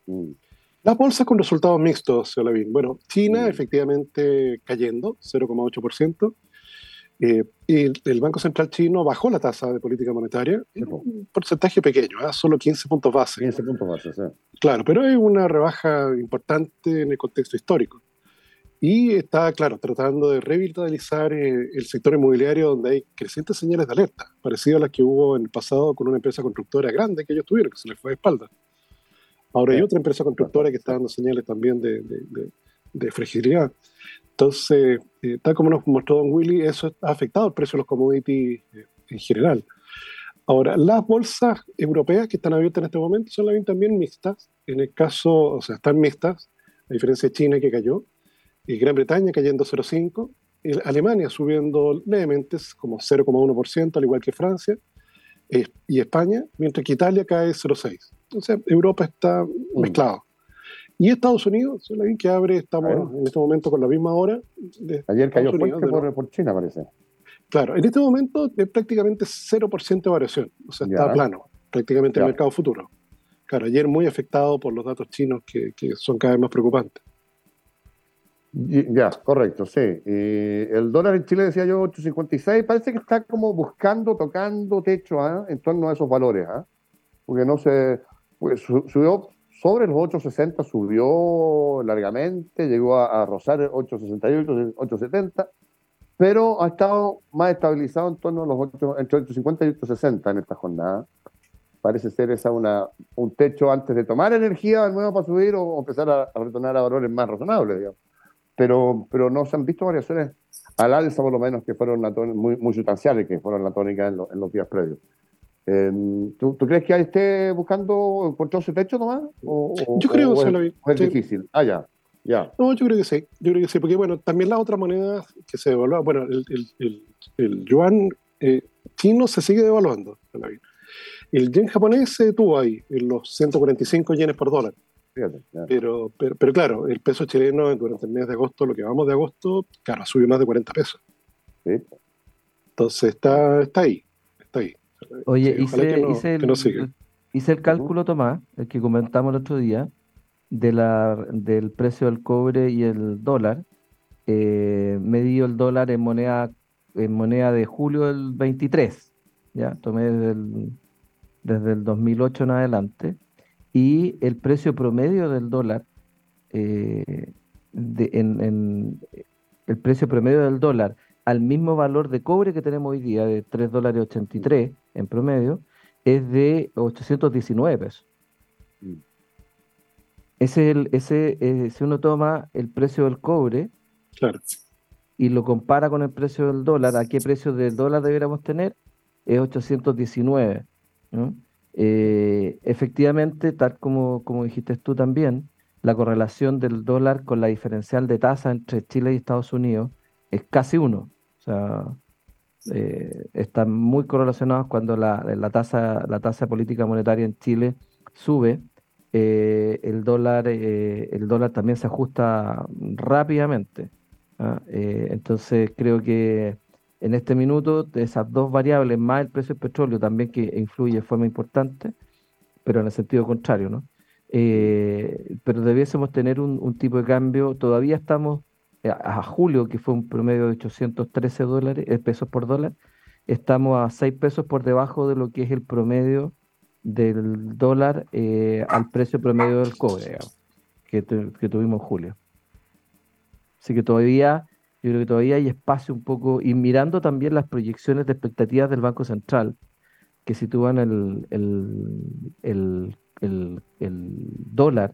Mm. Las bolsas con resultados mixtos. Bueno, China mm. efectivamente cayendo, 0,8%. Eh, y el, Banco Central chino bajó la tasa de política monetaria, un porcentaje pequeño, ¿eh? solo 15 puntos base. 15 puntos base, sí. Claro, pero es una rebaja importante en el contexto histórico y está, claro, tratando de revitalizar eh, el sector inmobiliario donde hay crecientes señales de alerta, parecido a las que hubo en el pasado con una empresa constructora grande que ellos tuvieron, que se les fue de espalda. Ahora hay otra empresa constructora que está dando señales también de, de, fragilidad. Entonces, eh, tal como nos mostró Don Willy, eso ha afectado el precio de los commodities eh, en general. Ahora, las bolsas europeas que están abiertas en este momento son también mixtas. En el caso, o sea, están mixtas, a diferencia de China que cayó y Gran Bretaña cayendo 0,5%, Alemania subiendo levemente como 0,1%, al igual que Francia, y España, mientras que Italia cae 0,6. Entonces Europa está mm. mezclado. Y Estados Unidos, la que abre, estamos en este momento con la misma hora. Ayer cayó fuerte por, China, parece. Claro, en este momento es prácticamente 0% de variación, o sea, está plano, prácticamente el mercado futuro. Claro, ayer muy afectado por los datos chinos que, que son cada vez más preocupantes. Ya, correcto, sí. el dólar en Chile, decía yo, 8.56, parece que está como buscando, tocando techo ¿ah? en torno a esos valores, ¿ah? porque no se, pues, subió sobre los 8.60, subió largamente, llegó a, rozar 8.68, 8.70, pero ha estado más estabilizado en torno a los 8, entre 8.50 y 8.60 en esta jornada. Parece ser esa una, un techo antes de tomar energía de nuevo para subir o, empezar a, a retornar a valores más razonables, digamos pero, pero no se han visto variaciones al alza, por lo menos, que fueron muy, muy sustanciales, que fueron la tónica en, los días previos. Em, ¿tú, crees que esté buscando encontrar ese techo nomás? yo creo que es, es difícil. Ah, ya. No, yo creo que sí, yo creo que sí, porque bueno, también la otra moneda que se devalúa, bueno, el, el, el, yuan eh, chino se sigue devaluando. El yen japonés se detuvo ahí, en los 145 yenes por dólar. Pero, pero, claro, el peso chileno durante el mes de agosto, lo que vamos de agosto, claro, subió más de 40 pesos. Entonces está, está ahí, está ahí. Oye, hice, hice, el, hice, el, cálculo, Tomás, el que comentamos el otro día, de la, del precio del cobre y el dólar. Eh, me dio el dólar en moneda, en moneda de julio del 23, ya, tomé desde el, desde el 2008 en adelante y el precio promedio del dólar, eh, en, el precio promedio del dólar al mismo valor de cobre que tenemos hoy día, de 3 dólares 83 en promedio, es de 819 pesos. Mm. Ese, el, ese eh, si uno toma el precio del cobre y lo compara con el precio del dólar, ¿a qué precio del dólar deberíamos tener? Es 819. ¿no? Eh, efectivamente, tal como, como dijiste tú también, la correlación del dólar con la diferencial de tasa entre Chile y Estados Unidos es casi uno. O sea, eh, están muy correlacionados cuando la, la, tasa, la tasa política monetaria en Chile sube, eh, el, dólar, el dólar también se ajusta rápidamente. ¿ah? entonces creo que en este minuto de esas dos variables, más el precio del petróleo también que influye de forma importante, pero en el sentido contrario, ¿no? Eh, pero debiésemos tener un, tipo de cambio, todavía estamos eh, a, julio, que fue un promedio de 813 dólares, eh, pesos por dólar, estamos a 6 pesos por debajo de lo que es el promedio del dólar al precio promedio del cobre, que, que tuvimos en julio. Así que todavía yo creo que todavía hay espacio un poco, y mirando también las proyecciones de expectativas del Banco Central, que sitúan el, el, dólar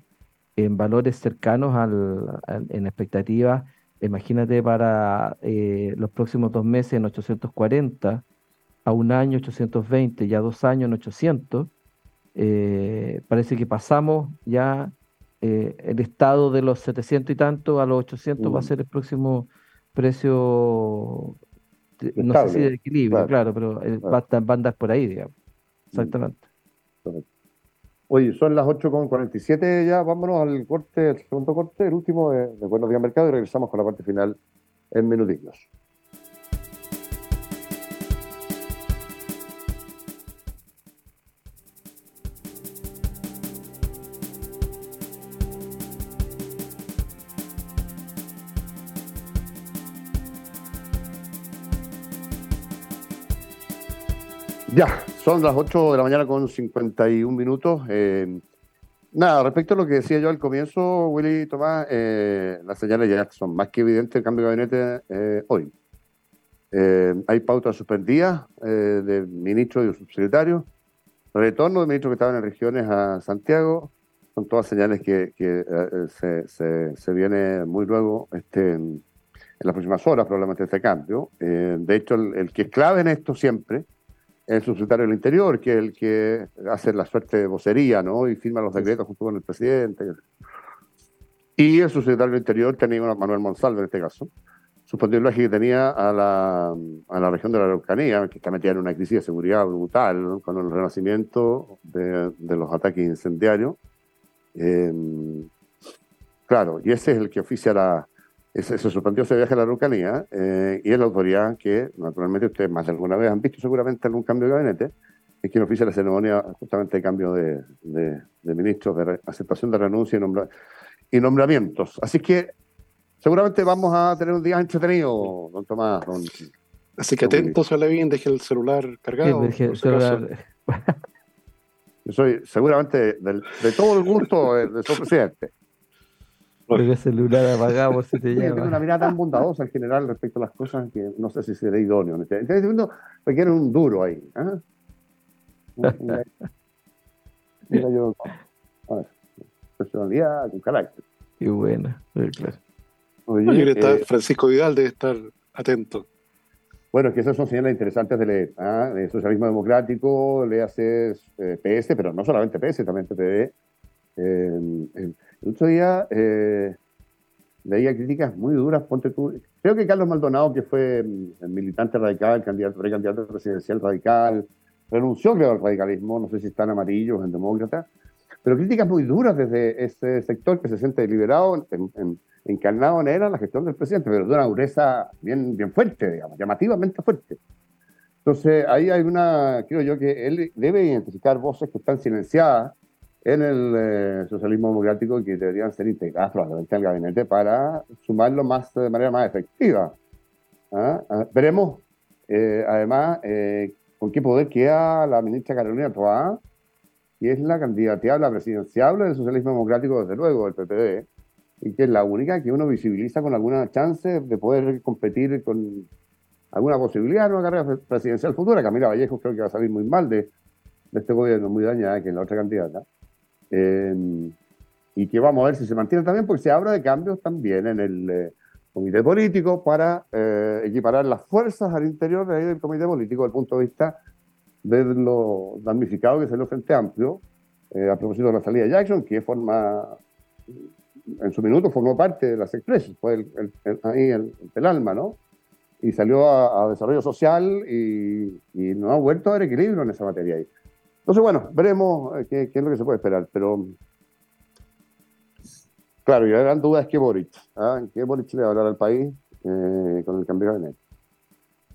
en valores cercanos al, en expectativas, imagínate para eh, los próximos dos meses en 840, a un año 820 y a dos años en 800, eh, parece que pasamos ya eh, el estado de los 700 y tanto a los 800 va a mm. ser el próximo precio, no sé si de equilibrio, claro, pero eh, a andar por ahí, digamos. Mm. Exactamente. Oye, son las 8.47 ya, vámonos al corte, el segundo corte, el último de, de Buenos Días Mercado y regresamos con la parte final en minutillos. Ya, son las 8 de la mañana con 51 minutos. Eh, nada, respecto a lo que decía yo al comienzo, Willy Tomás, eh, las señales ya son más que evidentes el cambio de gabinete eh, hoy. hay pautas suspendidas de ministros y subsecretarios, retorno de ministros que estaban en regiones a Santiago, son todas señales que, se, viene muy luego este, en, las próximas horas probablemente este cambio. de hecho, el, el, que es clave en esto siempre el subsecretario del Interior, que es el que hace la suerte de vocería, ¿no? Y firma los decretos junto con el presidente. Y el subsecretario del Interior, tenía Manuel Monsalve en este caso, suspendió el viaje que tenía a la, a la región de la Araucanía, que está metida en una crisis de seguridad brutal, con el renacimiento de, de los ataques incendiarios. Eh, claro, y ese es el que oficia la... Ese, se suspendió ese viaje a la Araucanía eh, y es la autoridad que, naturalmente, ustedes más de alguna vez han visto seguramente algún cambio de gabinete, es quien oficia la ceremonia justamente de cambio de, de, de ministros, de aceptación de renuncia y, nombra, y nombramientos. Así que seguramente vamos a tener un día entretenido, don Tomás. Don, Así que atentos a Levin, deje el celular cargado. Sí, deje el celular. Yo soy seguramente del, de todo el gusto de, de su presidente. Porque el celular apagado por si te [LAUGHS] llama. Tengo una mirada tan bondadosa en general respecto a las cosas que no sé si seré idóneo. Este este segundo requiere un duro ahí. ¿ah? Mira, mira yo, a ver, personalidad, con carácter. Qué buena. claro. Oye, Oye, está eh, Francisco Vidal debe estar atento. Bueno, es que esas son señales interesantes de leer. ¿ah? El socialismo democrático, le hace eh, PS, pero no solamente PS, también PPD. Eh, el, otro día eh, leía críticas muy duras. Ponte tú. Creo que Carlos Maldonado, que fue mm, el militante radical, candidato, precandidato presidencial radical, renunció, creo, al radicalismo. No sé si están amarillos, en demócrata. Pero críticas muy duras desde ese sector que se siente deliberado, en, en, encarnado en la gestión del presidente, pero de una dureza bien, bien fuerte, digamos, llamativamente fuerte. Entonces, ahí hay una, creo yo, que él debe identificar voces que están silenciadas en el eh, socialismo democrático que deberían ser integradas probablemente al gabinete para sumarlo más de manera más efectiva. ¿Ah? Ah, veremos, eh, además, eh, con qué poder queda la ministra Carolina Toá, que es la candidateable, presidenciable del socialismo democrático, desde luego, del PPD, y que es la única que uno visibiliza con alguna chance de poder competir con alguna posibilidad en una carrera presidencial futura. Camila Vallejo creo que va a salir muy mal de, de este gobierno, muy dañada que es la otra candidata. Eh, y que vamos a ver si se mantiene también, porque se habla de cambios también en el eh, comité político para eh, equiparar las fuerzas al interior de ahí del comité político, desde el punto de vista de lo damnificado que le Frente Amplio, eh, a propósito de la salida de Jackson, que forma, en su minuto formó parte de las expresas, fue el, el, el, ahí el, alma, ¿no? Y salió a, a desarrollo social y, y, no ha vuelto a haber equilibrio en esa materia ahí. Entonces, bueno, veremos eh, qué, qué, es lo que se puede esperar, pero claro, y la gran duda es que Boric, ¿ah? ¿qué Boric le va a hablar al país eh, con el cambio de gabinete?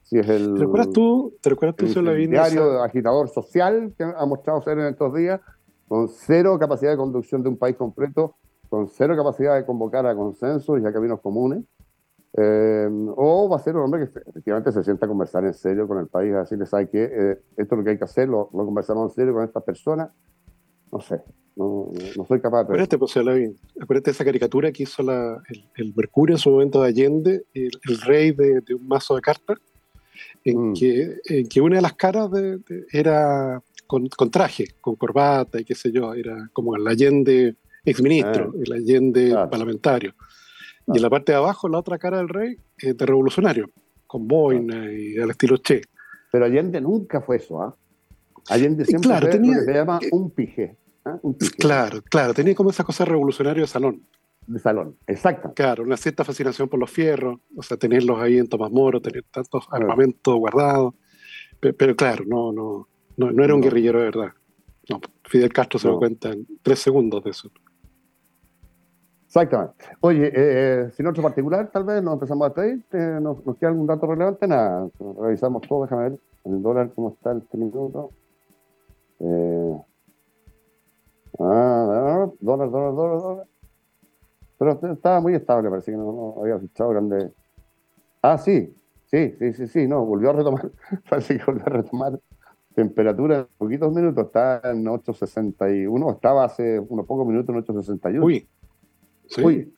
Si es el, ¿Te recuerdas tú, ¿te recuerdas tú el diario esa... agitador social que ha mostrado ser en estos días, con cero capacidad de conducción de un país completo, con cero capacidad de convocar a consensos y a caminos comunes, eh, o va a ser un hombre que efectivamente se sienta a conversar en serio con el país, a decirle, ¿sabe qué? Eh, esto es lo que hay que hacer, lo, lo, conversamos en serio con estas personas. No sé, no, no soy capaz de... Acuérdate, pues, acuérdate esa caricatura que hizo la, el, el, Mercurio en su momento de Allende, el, el rey de, de, un mazo de cartas, en, mm. que, en que una de las caras de, de, era con, con, traje, con corbata y qué sé yo, era como el Allende exministro, ah, el Allende claro. parlamentario. Y en la parte de abajo, la otra cara del rey, eh, de revolucionario, con boina y al estilo Che. Pero Allende nunca fue eso, ¿ah? ¿eh? Allende siempre claro, fue tenía, lo que se llama un pije. ¿eh? un pije. Claro, claro, tenía como esa cosa revolucionaria de salón. De salón, exacto. Claro, una cierta fascinación por los fierros, o sea, tenerlos ahí en Tomás Moro, tener tantos claro. armamentos guardados. Pero, pero, claro, no, no, no, no era un no. guerrillero de verdad. No, Fidel Castro se no. da cuenta en tres segundos de eso. Exactamente. Oye, eh, sin otro particular, tal vez nos empezamos a despedir. Eh, ¿nos, ¿nos, queda algún dato relevante? Nada, revisamos todo. Déjame ver el dólar cómo está este minuto. Eh, ah, dólar, dólar, dólar, dólar. Pero estaba muy estable, parece que no, no había fichado grande. Ah, sí, sí, sí, sí, sí, no, volvió a retomar. [LAUGHS] parece que volvió a retomar temperatura en poquitos minutos. Está en 8.61, estaba hace unos pocos minutos en 8.61. Uy. Sí. Uy.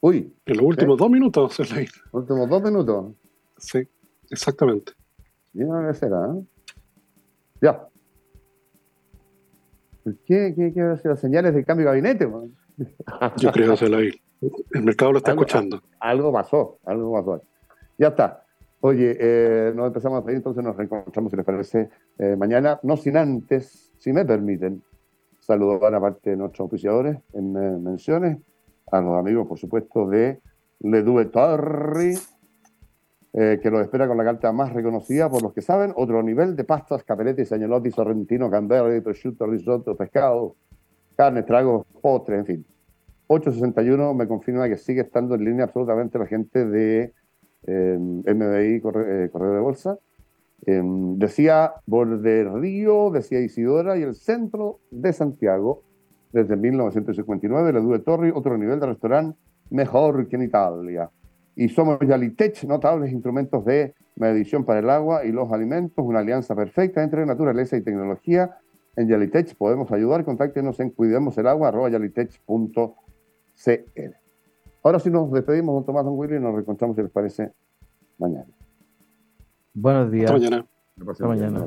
Uy. En los últimos dos minutos, [LAUGHS] Los últimos dos minutos. Sí, exactamente. Mira qué será, ¿eh? Ya. ¿Qué, qué, qué ser las señales de cambio de gabinete? Man? Yo [LAUGHS] creo que la El mercado lo está algo, escuchando. Algo pasó, algo pasó. Ya está. Oye, eh, nos empezamos a pedir, entonces nos reencontramos, si les parece, eh, mañana, no sin antes, si me permiten, saludar a parte de nuestros oficiadores en eh, menciones, a los amigos, por supuesto, de Le Due Torri, eh, que lo espera con la carta más reconocida por los que saben. Otro nivel de pastas, capelletti, señalotti, sorrentino, camberri, prosciutto, risotto, pescado, carne, tragos, postres, en fin. 861 me confirma que sigue estando en línea absolutamente la gente de eh, MBI Correo, Correo de Bolsa. decía Borde Río, decía Isidora y el centro de Santiago desde 1959, la Due Torri, otro nivel de restaurante mejor que en Italia. Y somos Yalitech, notables instrumentos de medición para el agua y los alimentos, una alianza perfecta entre naturaleza y tecnología. En Yalitech podemos ayudar, contáctenos en cuidemosel.agua.yalitech.cl. Ahora sí nos despedimos, don Tomás, don Willy, y nos reencontramos, si les parece, mañana. Buenos días. Hasta mañana. Hasta mañana.